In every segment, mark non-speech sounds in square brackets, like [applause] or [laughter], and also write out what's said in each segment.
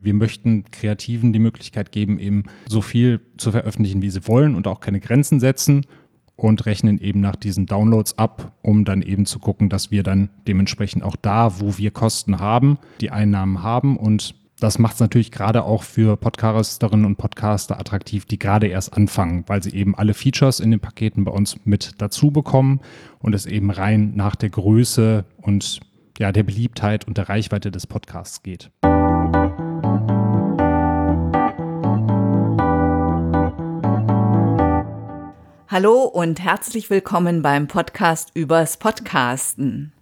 Wir möchten Kreativen die Möglichkeit geben, eben so viel zu veröffentlichen, wie sie wollen und auch keine Grenzen setzen und rechnen eben nach diesen Downloads ab, um dann eben zu gucken, dass wir dann dementsprechend auch da, wo wir Kosten haben, die Einnahmen haben und das macht es natürlich gerade auch für Podcasterinnen und Podcaster attraktiv, die gerade erst anfangen, weil sie eben alle Features in den Paketen bei uns mit dazu bekommen und es eben rein nach der Größe und ja, der Beliebtheit und der Reichweite des Podcasts geht. Hallo und herzlich willkommen beim Podcast übers Podcasten.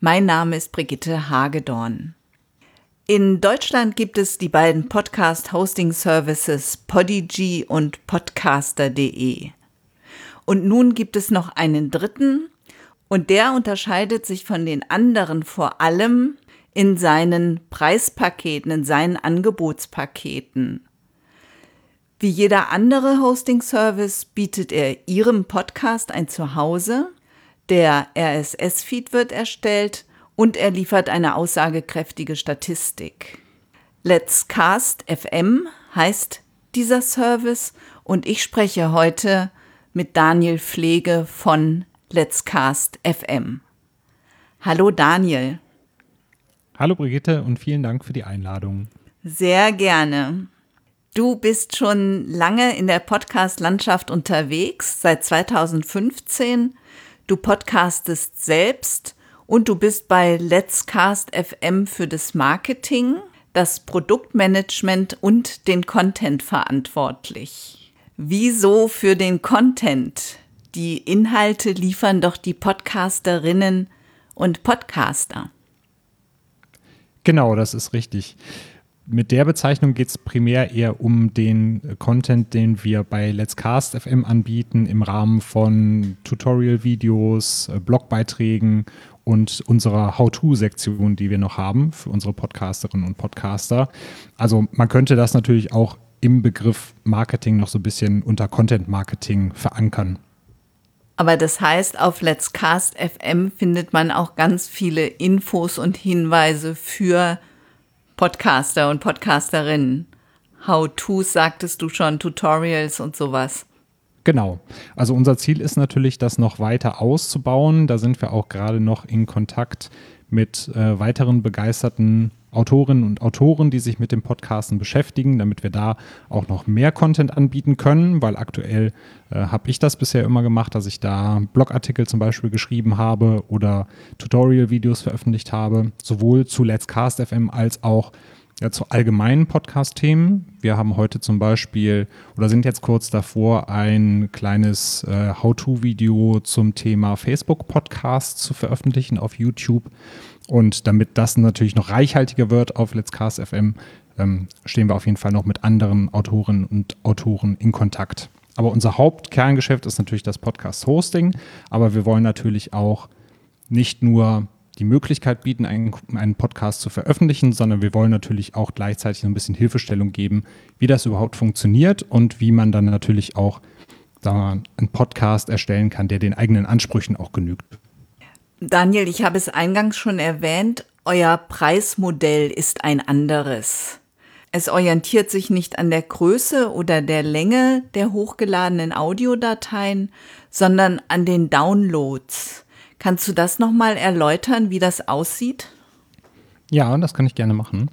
Mein Name ist Brigitte Hagedorn. In Deutschland gibt es die beiden Podcast-Hosting-Services Podigy und Podcaster.de. Und nun gibt es noch einen dritten, und der unterscheidet sich von den anderen vor allem in seinen Preispaketen, in seinen Angebotspaketen. Wie jeder andere Hosting-Service bietet er Ihrem Podcast ein Zuhause. Der RSS-Feed wird erstellt und er liefert eine aussagekräftige Statistik. Let's Cast FM heißt dieser Service und ich spreche heute mit Daniel Pflege von Let's Cast FM. Hallo Daniel. Hallo Brigitte und vielen Dank für die Einladung. Sehr gerne. Du bist schon lange in der Podcast-Landschaft unterwegs, seit 2015. Du podcastest selbst und du bist bei Let's Cast FM für das Marketing, das Produktmanagement und den Content verantwortlich. Wieso für den Content? Die Inhalte liefern doch die Podcasterinnen und Podcaster. Genau, das ist richtig mit der Bezeichnung geht es primär eher um den Content, den wir bei Let's Cast FM anbieten, im Rahmen von Tutorial-Videos, äh, Blogbeiträgen und unserer How-To-Sektion, die wir noch haben für unsere Podcasterinnen und Podcaster. Also man könnte das natürlich auch im Begriff Marketing noch so ein bisschen unter Content Marketing verankern. Aber das heißt, auf Let's Cast FM findet man auch ganz viele Infos und Hinweise für Podcaster und Podcasterinnen. How-Tos sagtest du schon, Tutorials und sowas. Genau. Also unser Ziel ist natürlich, das noch weiter auszubauen. Da sind wir auch gerade noch in Kontakt mit äh, weiteren begeisterten Autorinnen und Autoren, die sich mit dem Podcasten beschäftigen, damit wir da auch noch mehr Content anbieten können, weil aktuell äh, habe ich das bisher immer gemacht, dass ich da Blogartikel zum Beispiel geschrieben habe oder Tutorial-Videos veröffentlicht habe, sowohl zu Let's Cast FM als auch ja, zu allgemeinen Podcast-Themen. Wir haben heute zum Beispiel oder sind jetzt kurz davor, ein kleines äh, How-To-Video zum Thema Facebook-Podcast zu veröffentlichen auf YouTube. Und damit das natürlich noch reichhaltiger wird auf Let's Cast FM, ähm, stehen wir auf jeden Fall noch mit anderen Autorinnen und Autoren in Kontakt. Aber unser Hauptkerngeschäft ist natürlich das Podcast-Hosting, aber wir wollen natürlich auch nicht nur die Möglichkeit bieten, einen, einen, Podcast zu veröffentlichen, sondern wir wollen natürlich auch gleichzeitig ein bisschen Hilfestellung geben, wie das überhaupt funktioniert und wie man dann natürlich auch sagen mal, einen Podcast erstellen kann, der den eigenen Ansprüchen auch genügt. Daniel, ich habe es eingangs schon erwähnt, euer Preismodell ist ein anderes. Es orientiert sich nicht an der Größe oder der Länge der hochgeladenen Audiodateien, sondern an den Downloads. Kannst du das nochmal erläutern, wie das aussieht? Ja, das kann ich gerne machen.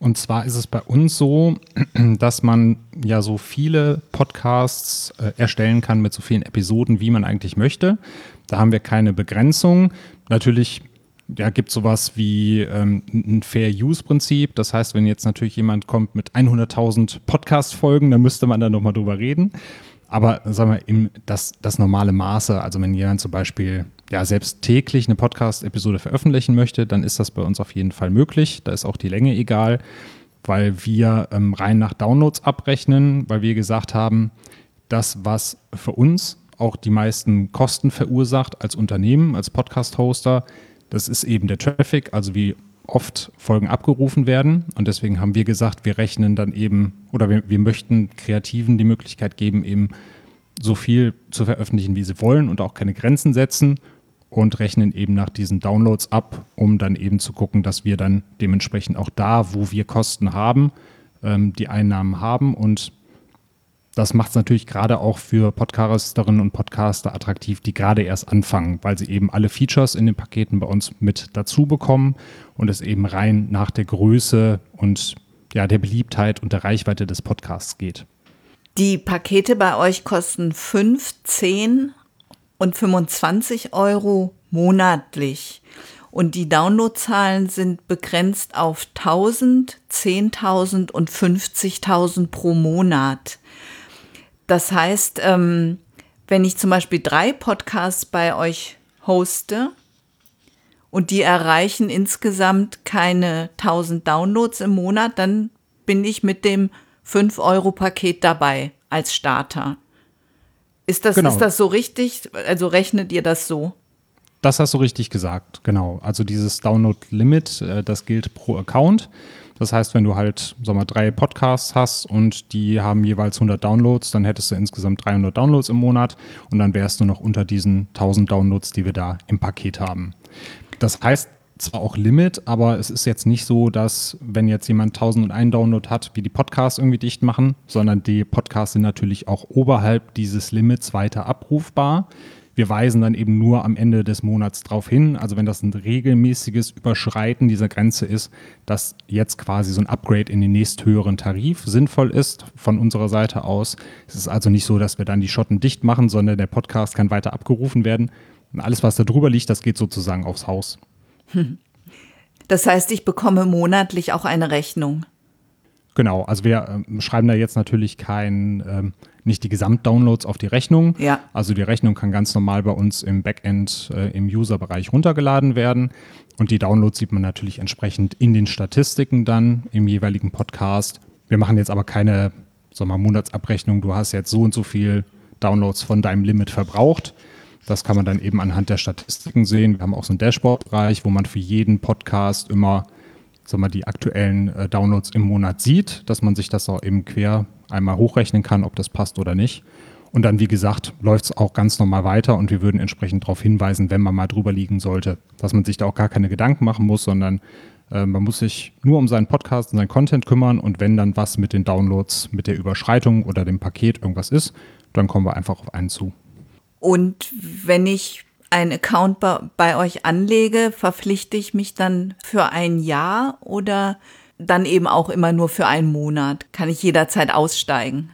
Und zwar ist es bei uns so, [clears throat] dass man ja so viele Podcasts äh, erstellen kann mit so vielen Episoden, wie man eigentlich möchte. Da haben wir keine Begrenzung. Natürlich ja, gibt sowas wie ähm, ein Fair-Use-Prinzip. Das heißt, wenn jetzt natürlich jemand kommt mit 100.000 Podcast-Folgen, dann müsste man da nochmal drüber reden. Aber sagen wir, im, das, das normale Maße, also wenn jemand zum Beispiel ja selbst täglich eine Podcast-Episode veröffentlichen möchte, dann ist das bei uns auf jeden Fall möglich. Da ist auch die Länge egal, weil wir ähm, rein nach Downloads abrechnen, weil wir gesagt haben, das, was für uns auch die meisten Kosten verursacht als Unternehmen, als Podcast-Hoster, das ist eben der Traffic, also wie oft Folgen abgerufen werden. Und deswegen haben wir gesagt, wir rechnen dann eben oder wir, wir möchten Kreativen die Möglichkeit geben, eben so viel zu veröffentlichen, wie sie wollen und auch keine Grenzen setzen und rechnen eben nach diesen Downloads ab, um dann eben zu gucken, dass wir dann dementsprechend auch da, wo wir Kosten haben, ähm, die Einnahmen haben. Und das macht es natürlich gerade auch für Podcasterinnen und Podcaster attraktiv, die gerade erst anfangen, weil sie eben alle Features in den Paketen bei uns mit dazu bekommen und es eben rein nach der Größe und ja, der Beliebtheit und der Reichweite des Podcasts geht. Die Pakete bei euch kosten 5, 10 und 25 Euro monatlich. Und die Downloadzahlen sind begrenzt auf 1000, 10.000 und 50.000 pro Monat. Das heißt, ähm, wenn ich zum Beispiel drei Podcasts bei euch hoste und die erreichen insgesamt keine 1000 Downloads im Monat, dann bin ich mit dem 5-Euro-Paket dabei als Starter. Ist das, genau. ist das so richtig? Also rechnet ihr das so? Das hast du richtig gesagt, genau. Also dieses Download-Limit, äh, das gilt pro Account. Das heißt, wenn du halt, sag mal, drei Podcasts hast und die haben jeweils 100 Downloads, dann hättest du insgesamt 300 Downloads im Monat und dann wärst du noch unter diesen 1000 Downloads, die wir da im Paket haben. Das heißt, zwar auch Limit, aber es ist jetzt nicht so, dass wenn jetzt jemand 1001 Download hat, wie die Podcasts irgendwie dicht machen, sondern die Podcasts sind natürlich auch oberhalb dieses Limits weiter abrufbar. Wir weisen dann eben nur am Ende des Monats darauf hin, also wenn das ein regelmäßiges Überschreiten dieser Grenze ist, dass jetzt quasi so ein Upgrade in den nächsthöheren Tarif sinnvoll ist von unserer Seite aus. Es ist also nicht so, dass wir dann die Schotten dicht machen, sondern der Podcast kann weiter abgerufen werden. Und alles, was da drüber liegt, das geht sozusagen aufs Haus. Das heißt, ich bekomme monatlich auch eine Rechnung. Genau, also wir äh, schreiben da jetzt natürlich kein, ähm, nicht die Gesamtdownloads auf die Rechnung. Ja. Also die Rechnung kann ganz normal bei uns im Backend äh, im User-Bereich runtergeladen werden. Und die Downloads sieht man natürlich entsprechend in den Statistiken dann im jeweiligen Podcast. Wir machen jetzt aber keine sagen wir, Monatsabrechnung. Du hast jetzt so und so viel Downloads von deinem Limit verbraucht, das kann man dann eben anhand der Statistiken sehen. Wir haben auch so einen Dashboard-Bereich, wo man für jeden Podcast immer sag mal, die aktuellen äh, Downloads im Monat sieht, dass man sich das auch eben quer einmal hochrechnen kann, ob das passt oder nicht. Und dann, wie gesagt, läuft es auch ganz normal weiter und wir würden entsprechend darauf hinweisen, wenn man mal drüber liegen sollte, dass man sich da auch gar keine Gedanken machen muss, sondern äh, man muss sich nur um seinen Podcast und seinen Content kümmern und wenn dann was mit den Downloads, mit der Überschreitung oder dem Paket irgendwas ist, dann kommen wir einfach auf einen zu. Und wenn ich einen Account bei, bei euch anlege, verpflichte ich mich dann für ein Jahr oder dann eben auch immer nur für einen Monat? Kann ich jederzeit aussteigen?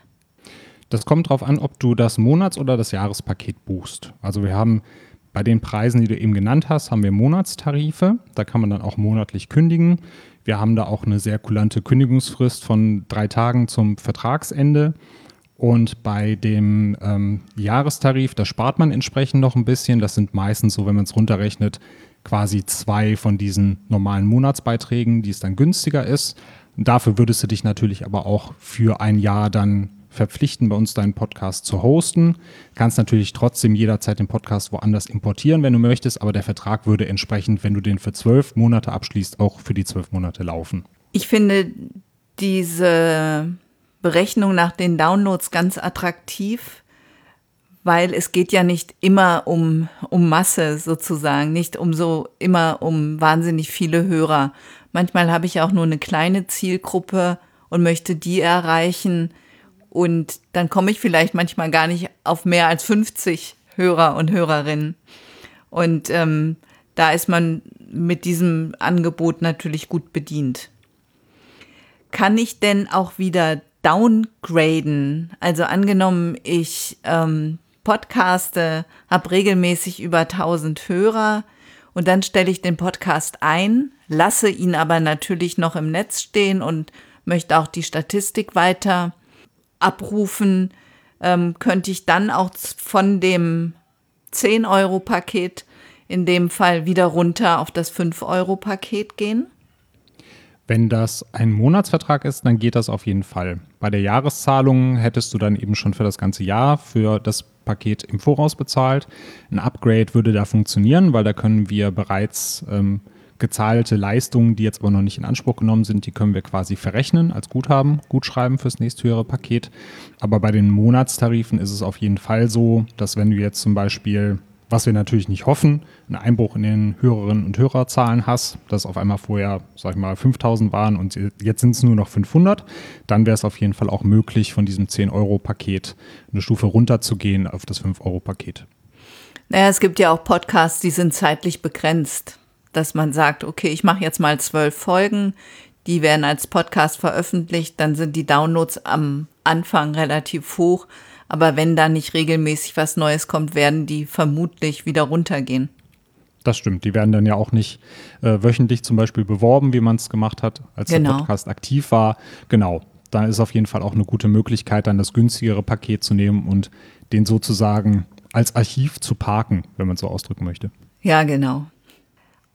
Das kommt darauf an, ob du das Monats- oder das Jahrespaket buchst. Also wir haben bei den Preisen, die du eben genannt hast, haben wir Monatstarife. Da kann man dann auch monatlich kündigen. Wir haben da auch eine sehr kulante Kündigungsfrist von drei Tagen zum Vertragsende. Und bei dem ähm, Jahrestarif, da spart man entsprechend noch ein bisschen. Das sind meistens so, wenn man es runterrechnet, quasi zwei von diesen normalen Monatsbeiträgen, die es dann günstiger ist. Dafür würdest du dich natürlich aber auch für ein Jahr dann verpflichten, bei uns deinen Podcast zu hosten. Kannst natürlich trotzdem jederzeit den Podcast woanders importieren, wenn du möchtest, aber der Vertrag würde entsprechend, wenn du den für zwölf Monate abschließt, auch für die zwölf Monate laufen. Ich finde diese Berechnung nach den Downloads ganz attraktiv, weil es geht ja nicht immer um, um Masse sozusagen, nicht um so immer um wahnsinnig viele Hörer. Manchmal habe ich auch nur eine kleine Zielgruppe und möchte die erreichen und dann komme ich vielleicht manchmal gar nicht auf mehr als 50 Hörer und Hörerinnen. Und ähm, da ist man mit diesem Angebot natürlich gut bedient. Kann ich denn auch wieder downgraden. Also angenommen, ich ähm, podcaste, habe regelmäßig über 1000 Hörer und dann stelle ich den Podcast ein, lasse ihn aber natürlich noch im Netz stehen und möchte auch die Statistik weiter abrufen, ähm, könnte ich dann auch von dem 10-Euro-Paket in dem Fall wieder runter auf das 5-Euro-Paket gehen? Wenn das ein Monatsvertrag ist, dann geht das auf jeden Fall. Bei der Jahreszahlung hättest du dann eben schon für das ganze Jahr für das Paket im Voraus bezahlt. Ein Upgrade würde da funktionieren, weil da können wir bereits ähm, gezahlte Leistungen, die jetzt aber noch nicht in Anspruch genommen sind, die können wir quasi verrechnen als Guthaben, Gutschreiben fürs nächsthöhere Paket. Aber bei den Monatstarifen ist es auf jeden Fall so, dass wenn du jetzt zum Beispiel was wir natürlich nicht hoffen, einen Einbruch in den Hörerinnen und Hörerzahlen hast, dass auf einmal vorher, sag ich mal, 5000 waren und jetzt sind es nur noch 500, dann wäre es auf jeden Fall auch möglich, von diesem 10-Euro-Paket eine Stufe runterzugehen auf das 5-Euro-Paket. Naja, es gibt ja auch Podcasts, die sind zeitlich begrenzt, dass man sagt, okay, ich mache jetzt mal zwölf Folgen, die werden als Podcast veröffentlicht, dann sind die Downloads am Anfang relativ hoch, aber wenn da nicht regelmäßig was Neues kommt, werden die vermutlich wieder runtergehen. Das stimmt. Die werden dann ja auch nicht äh, wöchentlich zum Beispiel beworben, wie man es gemacht hat, als genau. der Podcast aktiv war. Genau. Da ist auf jeden Fall auch eine gute Möglichkeit, dann das günstigere Paket zu nehmen und den sozusagen als Archiv zu parken, wenn man so ausdrücken möchte. Ja, genau.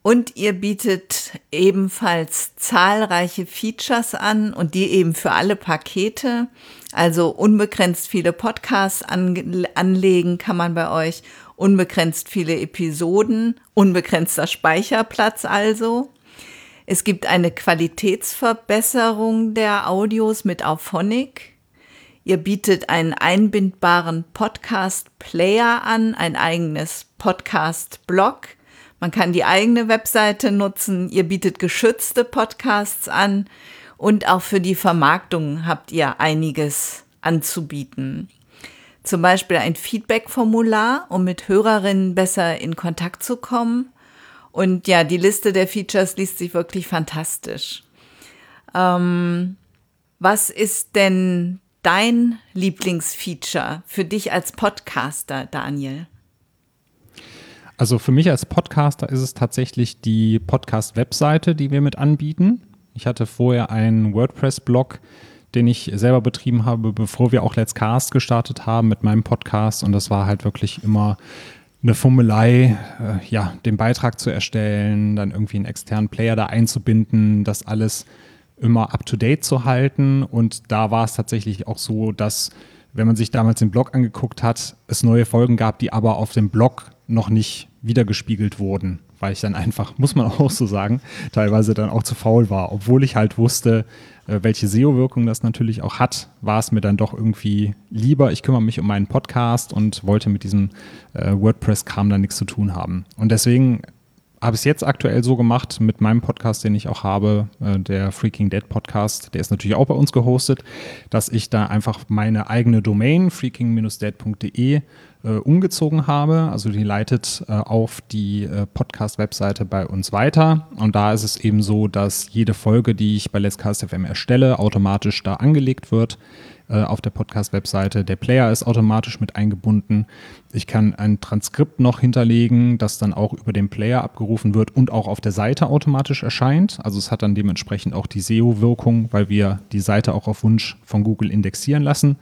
Und ihr bietet ebenfalls zahlreiche Features an und die eben für alle Pakete. Also unbegrenzt viele Podcasts an, anlegen kann man bei euch, unbegrenzt viele Episoden, unbegrenzter Speicherplatz also. Es gibt eine Qualitätsverbesserung der Audios mit Auphonic. Ihr bietet einen einbindbaren Podcast-Player an, ein eigenes Podcast-Blog man kann die eigene Webseite nutzen. Ihr bietet geschützte Podcasts an und auch für die Vermarktung habt ihr einiges anzubieten. Zum Beispiel ein Feedback-Formular, um mit Hörerinnen besser in Kontakt zu kommen. Und ja, die Liste der Features liest sich wirklich fantastisch. Ähm, was ist denn dein Lieblingsfeature für dich als Podcaster, Daniel? Also für mich als Podcaster ist es tatsächlich die Podcast-Webseite, die wir mit anbieten. Ich hatte vorher einen WordPress-Blog, den ich selber betrieben habe, bevor wir auch Let's Cast gestartet haben mit meinem Podcast. Und das war halt wirklich immer eine Fummelei, äh, ja, den Beitrag zu erstellen, dann irgendwie einen externen Player da einzubinden, das alles immer up-to-date zu halten. Und da war es tatsächlich auch so, dass, wenn man sich damals den Blog angeguckt hat, es neue Folgen gab, die aber auf dem Blog noch nicht wiedergespiegelt wurden, weil ich dann einfach, muss man [laughs] auch so sagen, teilweise dann auch zu faul war. Obwohl ich halt wusste, äh, welche SEO-Wirkung das natürlich auch hat, war es mir dann doch irgendwie lieber, ich kümmere mich um meinen Podcast und wollte mit diesem äh, WordPress-Kram dann nichts zu tun haben. Und deswegen habe es jetzt aktuell so gemacht mit meinem Podcast, den ich auch habe, äh, der Freaking Dead Podcast, der ist natürlich auch bei uns gehostet, dass ich da einfach meine eigene Domain, freaking-dead.de, äh, umgezogen habe. Also die leitet äh, auf die Podcast-Webseite bei uns weiter. Und da ist es eben so, dass jede Folge, die ich bei Let's Cast FM erstelle, automatisch da angelegt wird äh, auf der Podcast-Webseite. Der Player ist automatisch mit eingebunden. Ich kann ein Transkript noch hinterlegen, das dann auch über den Player abgerufen wird und auch auf der Seite automatisch erscheint. Also es hat dann dementsprechend auch die SEO-Wirkung, weil wir die Seite auch auf Wunsch von Google indexieren lassen.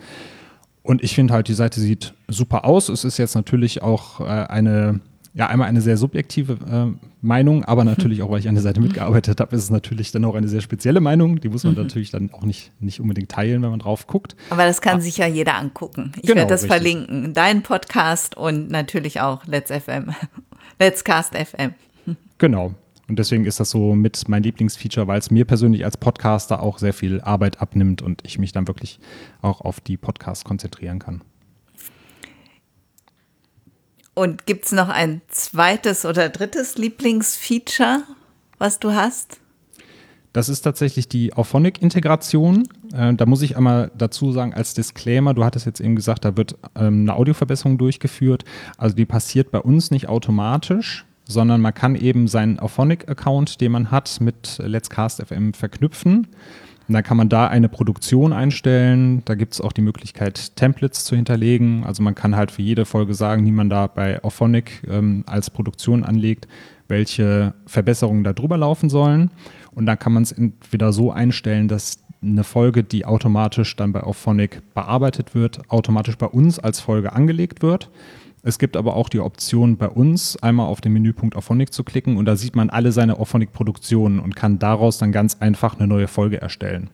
Und ich finde halt, die Seite sieht super aus. Es ist jetzt natürlich auch äh, eine, ja, einmal eine sehr subjektive äh, Meinung, aber natürlich auch, weil ich an der Seite mitgearbeitet habe, ist es natürlich dann auch eine sehr spezielle Meinung. Die muss man mhm. natürlich dann auch nicht, nicht unbedingt teilen, wenn man drauf guckt. Aber das kann ah. sich ja jeder angucken. Ich genau, werde das richtig. verlinken. Dein Podcast und natürlich auch Let's FM. [laughs] Let's Cast FM. Genau. Und deswegen ist das so mit mein Lieblingsfeature, weil es mir persönlich als Podcaster auch sehr viel Arbeit abnimmt und ich mich dann wirklich auch auf die Podcasts konzentrieren kann. Und gibt es noch ein zweites oder drittes Lieblingsfeature, was du hast? Das ist tatsächlich die Auphonic-Integration. Äh, da muss ich einmal dazu sagen, als Disclaimer, du hattest jetzt eben gesagt, da wird ähm, eine Audioverbesserung durchgeführt. Also die passiert bei uns nicht automatisch sondern man kann eben seinen Auphonic-Account, den man hat, mit Let's Cast FM verknüpfen. Und dann kann man da eine Produktion einstellen. Da gibt es auch die Möglichkeit, Templates zu hinterlegen. Also man kann halt für jede Folge sagen, die man da bei Auphonic ähm, als Produktion anlegt, welche Verbesserungen da drüber laufen sollen. Und dann kann man es entweder so einstellen, dass eine Folge, die automatisch dann bei Auphonic bearbeitet wird, automatisch bei uns als Folge angelegt wird. Es gibt aber auch die Option bei uns, einmal auf den Menüpunkt Auphonic zu klicken und da sieht man alle seine Auphonic-Produktionen und kann daraus dann ganz einfach eine neue Folge erstellen.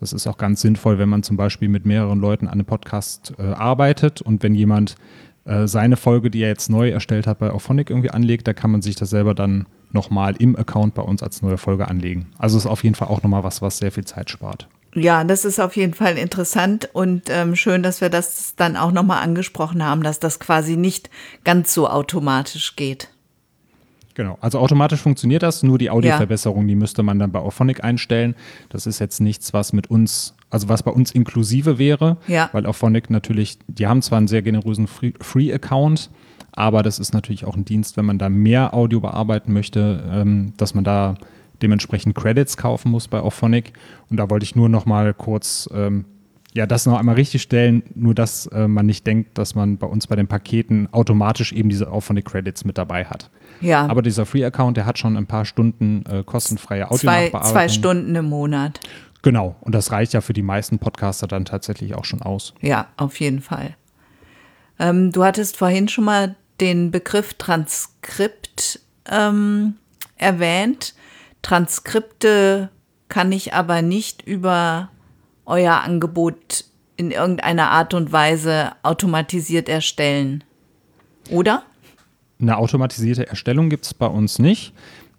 Das ist auch ganz sinnvoll, wenn man zum Beispiel mit mehreren Leuten an einem Podcast äh, arbeitet und wenn jemand äh, seine Folge, die er jetzt neu erstellt hat, bei Auphonic irgendwie anlegt, da kann man sich das selber dann nochmal im Account bei uns als neue Folge anlegen. Also ist auf jeden Fall auch nochmal was, was sehr viel Zeit spart. Ja, das ist auf jeden Fall interessant und ähm, schön, dass wir das dann auch nochmal angesprochen haben, dass das quasi nicht ganz so automatisch geht. Genau, also automatisch funktioniert das, nur die Audioverbesserung, ja. die müsste man dann bei Auphonic einstellen. Das ist jetzt nichts, was mit uns, also was bei uns inklusive wäre, ja. weil Auphonic natürlich, die haben zwar einen sehr generösen Free-Account, aber das ist natürlich auch ein Dienst, wenn man da mehr Audio bearbeiten möchte, ähm, dass man da dementsprechend Credits kaufen muss bei Auphonic. Und da wollte ich nur noch mal kurz ähm, ja, das noch einmal richtig stellen, nur dass äh, man nicht denkt, dass man bei uns bei den Paketen automatisch eben diese Auphonic Credits mit dabei hat. Ja. Aber dieser Free-Account, der hat schon ein paar Stunden äh, kostenfreie Audio zwei, zwei Stunden im Monat. Genau, und das reicht ja für die meisten Podcaster dann tatsächlich auch schon aus. Ja, auf jeden Fall. Ähm, du hattest vorhin schon mal den Begriff Transkript ähm, erwähnt. Transkripte kann ich aber nicht über euer Angebot in irgendeiner Art und Weise automatisiert erstellen. Oder? Eine automatisierte Erstellung gibt es bei uns nicht.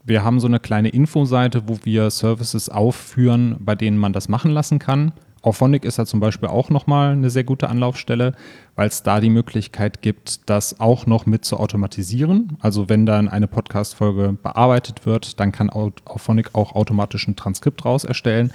Wir haben so eine kleine Infoseite, wo wir Services aufführen, bei denen man das machen lassen kann. Auphonic ist da zum Beispiel auch nochmal eine sehr gute Anlaufstelle, weil es da die Möglichkeit gibt, das auch noch mit zu automatisieren. Also wenn dann eine Podcast-Folge bearbeitet wird, dann kann Auphonic auch automatisch ein Transkript raus erstellen.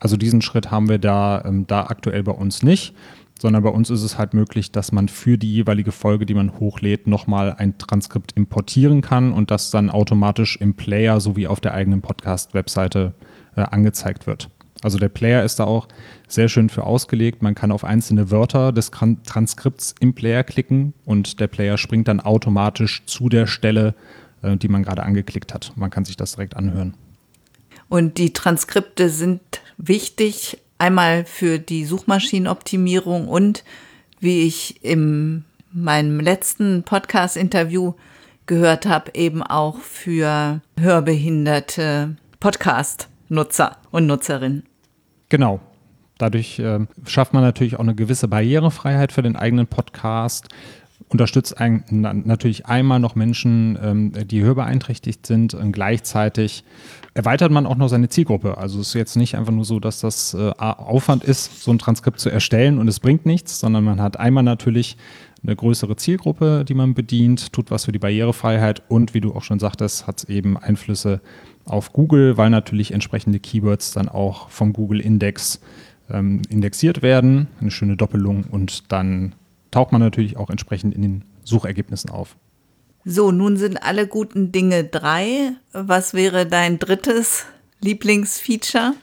Also diesen Schritt haben wir da, ähm, da aktuell bei uns nicht sondern bei uns ist es halt möglich, dass man für die jeweilige Folge, die man hochlädt, nochmal ein Transkript importieren kann und das dann automatisch im Player sowie auf der eigenen Podcast-Webseite äh, angezeigt wird. Also der Player ist da auch sehr schön für ausgelegt. Man kann auf einzelne Wörter des Transkripts im Player klicken und der Player springt dann automatisch zu der Stelle, äh, die man gerade angeklickt hat. Man kann sich das direkt anhören. Und die Transkripte sind wichtig, einmal für die Suchmaschinenoptimierung und wie ich in meinem letzten Podcast-Interview gehört habe, eben auch für hörbehinderte Podcast-Nutzer und Nutzerinnen. Genau. Dadurch äh, schafft man natürlich auch eine gewisse Barrierefreiheit für den eigenen Podcast unterstützt ein, natürlich einmal noch Menschen, ähm, die hörbeeinträchtigt sind und gleichzeitig erweitert man auch noch seine Zielgruppe. Also es ist jetzt nicht einfach nur so, dass das äh, Aufwand ist, so ein Transkript zu erstellen und es bringt nichts, sondern man hat einmal natürlich eine größere Zielgruppe, die man bedient, tut was für die Barrierefreiheit und wie du auch schon sagtest, hat es eben Einflüsse auf Google, weil natürlich entsprechende Keywords dann auch vom Google Index ähm, indexiert werden. Eine schöne Doppelung und dann taucht man natürlich auch entsprechend in den Suchergebnissen auf. So, nun sind alle guten Dinge drei. Was wäre dein drittes Lieblingsfeature?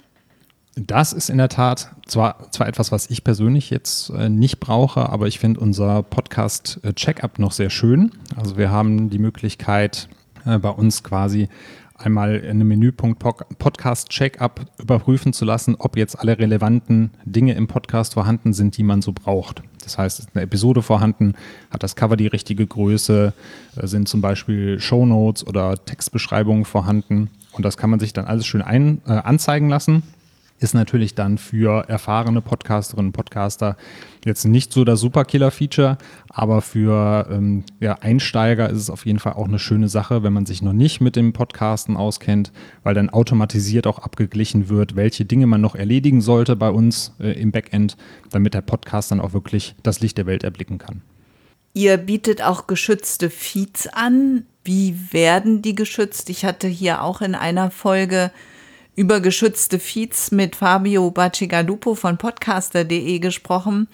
Das ist in der Tat zwar, zwar etwas, was ich persönlich jetzt äh, nicht brauche, aber ich finde unser Podcast äh, Checkup noch sehr schön. Also wir haben die Möglichkeit, äh, bei uns quasi einmal in einem Menüpunkt Podcast Checkup überprüfen zu lassen, ob jetzt alle relevanten Dinge im Podcast vorhanden sind, die man so braucht. Das heißt, ist eine Episode vorhanden, hat das Cover die richtige Größe, äh, sind zum Beispiel Show Notes oder Textbeschreibungen vorhanden? Und das kann man sich dann alles schön ein, äh, anzeigen lassen ist natürlich dann für erfahrene Podcasterinnen und Podcaster jetzt nicht so das Superkiller-Feature, aber für ähm, ja, Einsteiger ist es auf jeden Fall auch eine schöne Sache, wenn man sich noch nicht mit dem Podcasten auskennt, weil dann automatisiert auch abgeglichen wird, welche Dinge man noch erledigen sollte bei uns äh, im Backend, damit der Podcast dann auch wirklich das Licht der Welt erblicken kann. Ihr bietet auch geschützte Feeds an. Wie werden die geschützt? Ich hatte hier auch in einer Folge über geschützte Feeds mit Fabio Bacigalupo von podcaster.de gesprochen.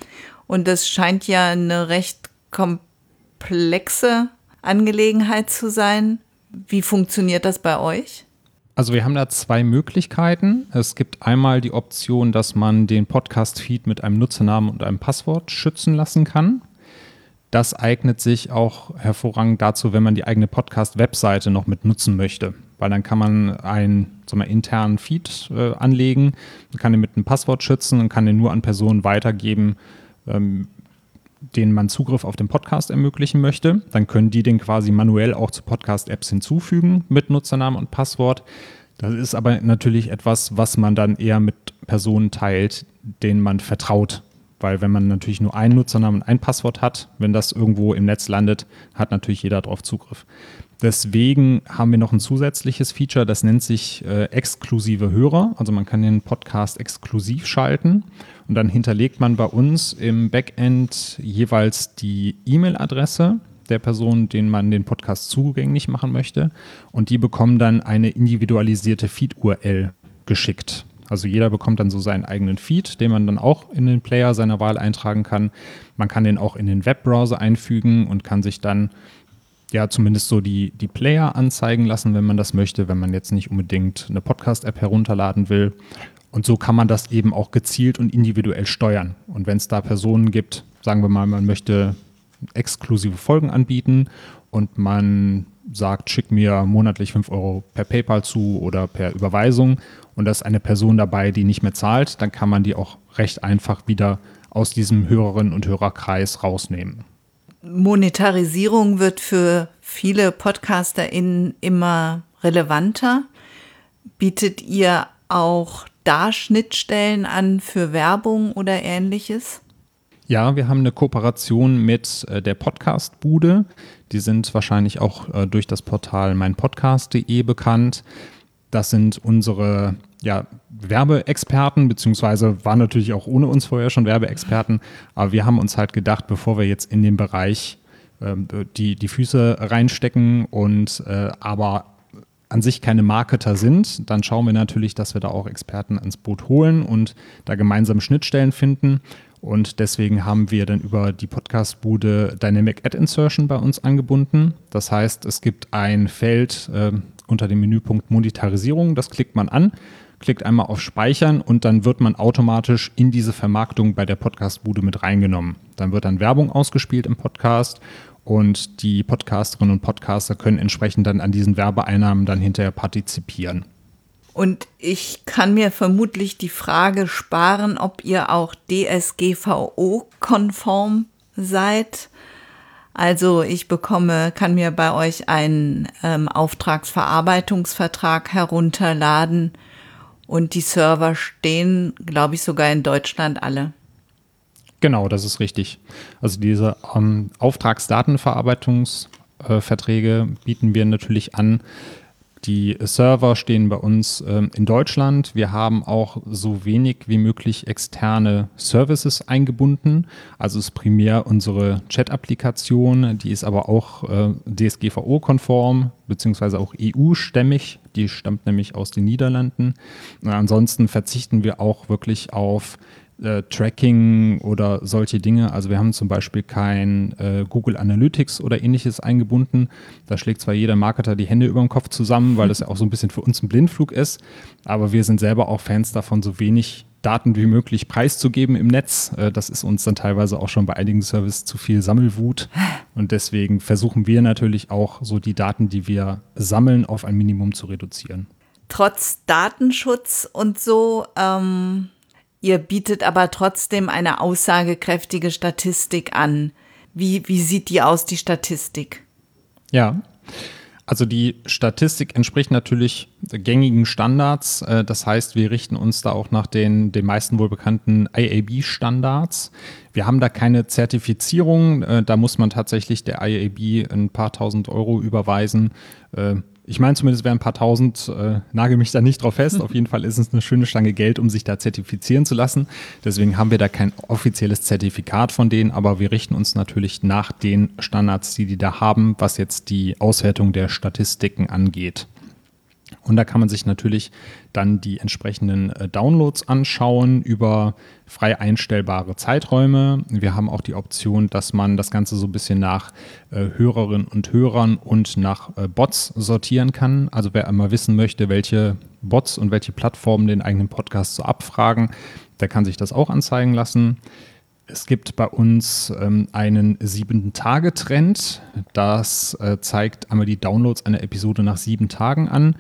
Und das scheint ja eine recht komplexe Angelegenheit zu sein. Wie funktioniert das bei euch? Also wir haben da zwei Möglichkeiten. Es gibt einmal die Option, dass man den Podcast-Feed mit einem Nutzernamen und einem Passwort schützen lassen kann. Das eignet sich auch hervorragend dazu, wenn man die eigene Podcast-Webseite noch mit nutzen möchte weil dann kann man einen sagen wir, internen Feed äh, anlegen, kann den mit einem Passwort schützen und kann den nur an Personen weitergeben, ähm, denen man Zugriff auf den Podcast ermöglichen möchte. Dann können die den quasi manuell auch zu Podcast-Apps hinzufügen mit Nutzernamen und Passwort. Das ist aber natürlich etwas, was man dann eher mit Personen teilt, denen man vertraut. Weil wenn man natürlich nur einen Nutzernamen und ein Passwort hat, wenn das irgendwo im Netz landet, hat natürlich jeder darauf Zugriff. Deswegen haben wir noch ein zusätzliches Feature, das nennt sich äh, exklusive Hörer. Also man kann den Podcast exklusiv schalten und dann hinterlegt man bei uns im Backend jeweils die E-Mail-Adresse der Person, denen man den Podcast zugänglich machen möchte. Und die bekommen dann eine individualisierte Feed-URL geschickt. Also jeder bekommt dann so seinen eigenen Feed, den man dann auch in den Player seiner Wahl eintragen kann. Man kann den auch in den Webbrowser einfügen und kann sich dann ja zumindest so die, die Player anzeigen lassen, wenn man das möchte, wenn man jetzt nicht unbedingt eine Podcast-App herunterladen will. Und so kann man das eben auch gezielt und individuell steuern. Und wenn es da Personen gibt, sagen wir mal, man möchte exklusive Folgen anbieten und man sagt, schick mir monatlich 5 Euro per PayPal zu oder per Überweisung und da ist eine Person dabei, die nicht mehr zahlt, dann kann man die auch recht einfach wieder aus diesem Hörerinnen- und Hörerkreis rausnehmen. Monetarisierung wird für viele PodcasterInnen immer relevanter. Bietet ihr auch da Schnittstellen an für Werbung oder ähnliches? Ja, wir haben eine Kooperation mit äh, der Podcastbude. Die sind wahrscheinlich auch äh, durch das Portal meinpodcast.de bekannt. Das sind unsere ja, Werbeexperten, beziehungsweise waren natürlich auch ohne uns vorher schon Werbeexperten. Aber wir haben uns halt gedacht, bevor wir jetzt in den Bereich ähm, die, die Füße reinstecken und äh, aber an sich keine Marketer sind, dann schauen wir natürlich, dass wir da auch Experten ans Boot holen und da gemeinsam Schnittstellen finden. Und deswegen haben wir dann über die Podcastbude Dynamic Ad Insertion bei uns angebunden. Das heißt, es gibt ein Feld äh, unter dem Menüpunkt Monetarisierung, das klickt man an klickt einmal auf Speichern und dann wird man automatisch in diese Vermarktung bei der Podcastbude mit reingenommen. Dann wird dann Werbung ausgespielt im Podcast und die Podcasterinnen und Podcaster können entsprechend dann an diesen Werbeeinnahmen dann hinterher partizipieren. Und ich kann mir vermutlich die Frage sparen, ob ihr auch DSGVO-konform seid. Also ich bekomme, kann mir bei euch einen ähm, Auftragsverarbeitungsvertrag herunterladen und die Server stehen, glaube ich, sogar in Deutschland alle. Genau, das ist richtig. Also diese ähm, Auftragsdatenverarbeitungsverträge äh, bieten wir natürlich an. Die Server stehen bei uns ähm, in Deutschland. Wir haben auch so wenig wie möglich externe Services eingebunden. Also ist primär unsere Chat-Applikation, die ist aber auch äh, DSGVO-konform beziehungsweise auch EU-stämmig. Die stammt nämlich aus den Niederlanden. ansonsten verzichten wir auch wirklich auf äh, Tracking oder solche Dinge. Also wir haben zum Beispiel kein äh, Google Analytics oder ähnliches eingebunden. Da schlägt zwar jeder Marketer die Hände über den Kopf zusammen, weil das ja auch so ein bisschen für uns ein Blindflug ist. Aber wir sind selber auch Fans davon, so wenig Daten wie möglich preiszugeben im Netz. Äh, das ist uns dann teilweise auch schon bei einigen Services zu viel Sammelwut. Und deswegen versuchen wir natürlich auch so die Daten, die wir sammeln, auf ein Minimum zu reduzieren. Trotz Datenschutz und so ähm Ihr bietet aber trotzdem eine aussagekräftige Statistik an. Wie, wie sieht die aus, die Statistik? Ja, also die Statistik entspricht natürlich gängigen Standards. Äh, das heißt, wir richten uns da auch nach den, den meisten wohl bekannten IAB-Standards. Wir haben da keine Zertifizierung. Äh, da muss man tatsächlich der IAB ein paar tausend Euro überweisen. Ich meine zumindest wären ein paar tausend, äh, nagel mich da nicht drauf fest. Auf jeden Fall ist es eine schöne Stange Geld, um sich da zertifizieren zu lassen. Deswegen haben wir da kein offizielles Zertifikat von denen, aber wir richten uns natürlich nach den Standards, die die da haben, was jetzt die Auswertung der Statistiken angeht. Und da kann man sich natürlich dann die entsprechenden äh, Downloads anschauen über frei einstellbare Zeiträume. Wir haben auch die Option, dass man das Ganze so ein bisschen nach äh, Hörerinnen und Hörern und nach äh, Bots sortieren kann. Also wer einmal wissen möchte, welche Bots und welche Plattformen den eigenen Podcast so abfragen, der kann sich das auch anzeigen lassen. Es gibt bei uns ähm, einen sieben-Tage-Trend. Das äh, zeigt einmal die Downloads einer Episode nach sieben Tagen an,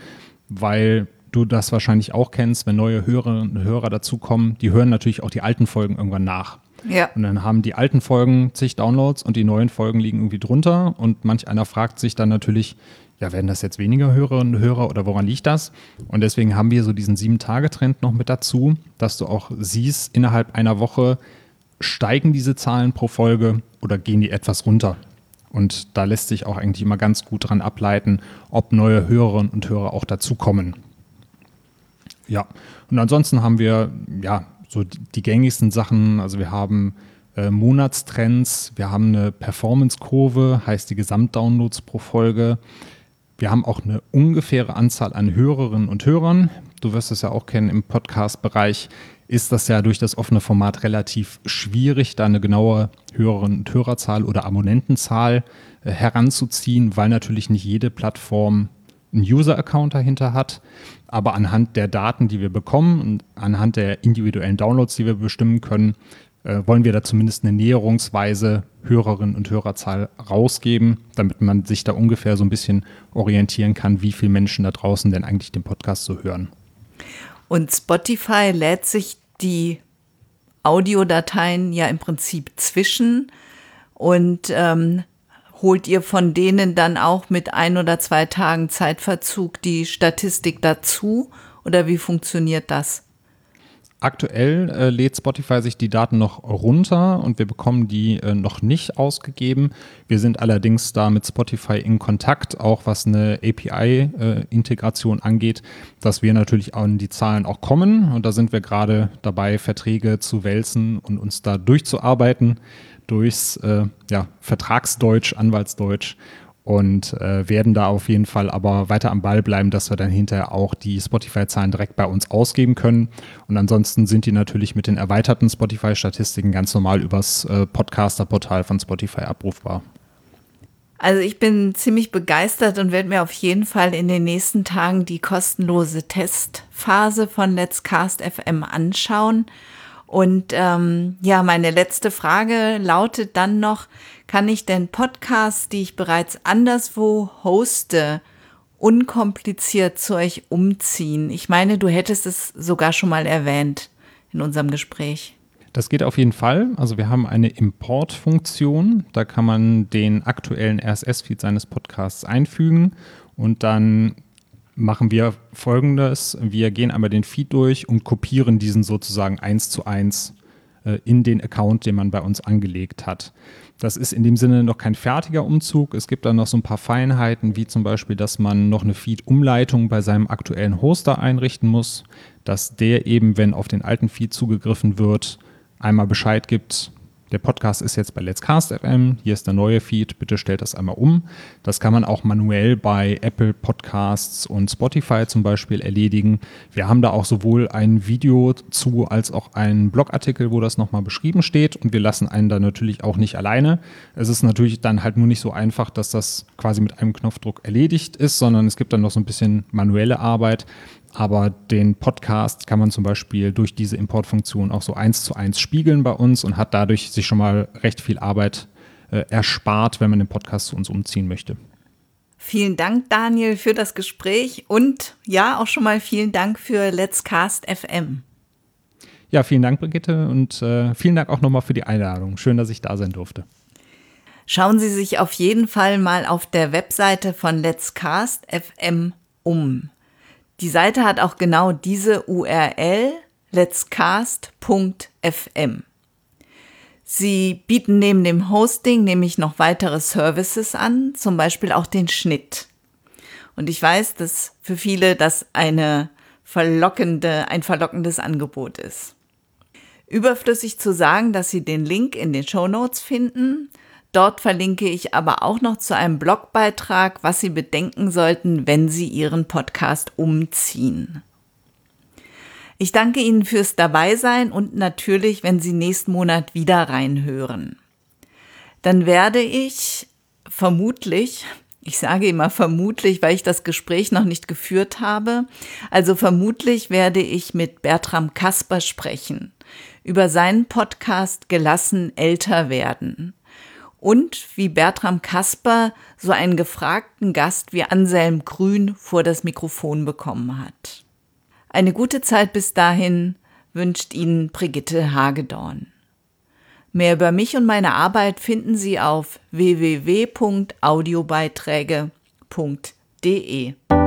weil du das wahrscheinlich auch kennst, wenn neue Hörerinnen und Hörer dazukommen, die hören natürlich auch die alten Folgen irgendwann nach. Ja. Und dann haben die alten Folgen zig Downloads und die neuen Folgen liegen irgendwie drunter. Und manch einer fragt sich dann natürlich, ja, werden das jetzt weniger Hörerinnen und Hörer oder woran liegt das? Und deswegen haben wir so diesen Sieben-Tage-Trend noch mit dazu, dass du auch siehst, innerhalb einer Woche steigen diese Zahlen pro Folge oder gehen die etwas runter? Und da lässt sich auch eigentlich immer ganz gut dran ableiten, ob neue Hörerinnen und Hörer auch dazukommen. Ja, und ansonsten haben wir ja so die, gängigsten Sachen. Also wir haben äh, Monatstrends, wir haben eine Performance-Kurve, heißt die Gesamtdownloads pro Folge. Wir haben auch eine ungefähre Anzahl an Hörerinnen und Hörern. Du wirst es ja auch kennen im Podcast-Bereich ist das ja durch das offene Format relativ schwierig, da eine genaue Hörerinnen- und Hörerzahl oder Abonnentenzahl äh, heranzuziehen, weil natürlich nicht jede Plattform einen User-Account dahinter hat. Aber anhand der Daten, die wir bekommen und anhand der individuellen Downloads, die wir bestimmen können, äh, wollen wir da zumindest eine näherungsweise Hörerinnen und Hörerzahl rausgeben, damit man sich da ungefähr so ein bisschen orientieren kann, wie viele Menschen da draußen denn eigentlich den Podcast so hören. Und Spotify lädt sich die Audiodateien ja im Prinzip zwischen und ähm, holt ihr von denen dann auch mit ein oder zwei Tagen Zeitverzug die Statistik dazu oder wie funktioniert das? Aktuell äh, lädt Spotify sich die Daten noch runter und wir bekommen die äh, noch nicht ausgegeben. Wir sind allerdings da mit Spotify in Kontakt, auch was eine API-Integration äh, angeht, dass wir natürlich an die Zahlen auch kommen. Und da sind wir gerade dabei, Verträge zu wälzen und uns da durchzuarbeiten durchs äh, ja, Vertragsdeutsch, Anwaltsdeutsch und äh, werden da auf jeden Fall aber weiter am Ball bleiben, dass wir dann hinterher auch die Spotify-Zahlen direkt bei uns ausgeben können. Und ansonsten sind die natürlich mit den erweiterten Spotify-Statistiken ganz normal übers äh, Podcaster-Portal von Spotify abrufbar. Also ich bin ziemlich begeistert und werde mir auf jeden Fall in den nächsten Tagen die kostenlose Testphase von Let's Cast FM anschauen. Und ähm, ja, meine letzte Frage lautet dann noch, kann ich denn Podcasts, die ich bereits anderswo hoste, unkompliziert zu euch umziehen? Ich meine, du hättest es sogar schon mal erwähnt in unserem Gespräch. Das geht auf jeden Fall. Also wir haben eine Importfunktion. Da kann man den aktuellen RSS-Feed seines Podcasts einfügen und dann machen wir folgendes. Wir gehen einmal den Feed durch und kopieren diesen sozusagen eins zu eins äh, in den Account, den man bei uns angelegt hat. Das ist in dem Sinne noch kein fertiger Umzug. Es gibt dann noch so ein paar Feinheiten, wie zum Beispiel, dass man noch eine Feed-Umleitung bei seinem aktuellen Hoster einrichten muss, dass der eben, wenn auf den alten Feed zugegriffen wird, einmal Bescheid gibt, der Podcast ist jetzt bei Let's Cast FM. Hier ist der neue Feed. Bitte stellt das einmal um. Das kann man auch manuell bei Apple Podcasts und Spotify zum Beispiel erledigen. Wir haben da auch sowohl ein Video zu als auch einen Blogartikel, wo das nochmal beschrieben steht. Und wir lassen einen da natürlich auch nicht alleine. Es ist natürlich dann halt nur nicht so einfach, dass das quasi mit einem Knopfdruck erledigt ist, sondern es gibt dann noch so ein bisschen manuelle Arbeit. Aber den Podcast kann man zum Beispiel durch diese Importfunktion auch so eins zu eins spiegeln bei uns und hat dadurch sich schon mal recht viel Arbeit äh, erspart, wenn man den Podcast zu uns umziehen möchte. Vielen Dank, Daniel, für das Gespräch und ja, auch schon mal vielen Dank für Let's Cast FM. Ja, vielen Dank, Brigitte, und äh, vielen Dank auch nochmal für die Einladung. Schön, dass ich da sein durfte. Schauen Sie sich auf jeden Fall mal auf der Webseite von Let's Cast FM um. Die Seite hat auch genau diese URL letscast.fm. Sie bieten neben dem Hosting nämlich noch weitere Services an, zum Beispiel auch den Schnitt. Und ich weiß, dass für viele das eine verlockende, ein verlockendes Angebot ist. Überflüssig zu sagen, dass Sie den Link in den Show Notes finden. Dort verlinke ich aber auch noch zu einem Blogbeitrag, was Sie bedenken sollten, wenn Sie Ihren Podcast umziehen. Ich danke Ihnen fürs Dabeisein und natürlich, wenn Sie nächsten Monat wieder reinhören. Dann werde ich vermutlich, ich sage immer vermutlich, weil ich das Gespräch noch nicht geführt habe, also vermutlich werde ich mit Bertram Kasper sprechen über seinen Podcast Gelassen älter werden und wie Bertram Kasper so einen gefragten Gast wie Anselm Grün vor das Mikrofon bekommen hat. Eine gute Zeit bis dahin wünscht Ihnen Brigitte Hagedorn. Mehr über mich und meine Arbeit finden Sie auf www.audiobeiträge.de.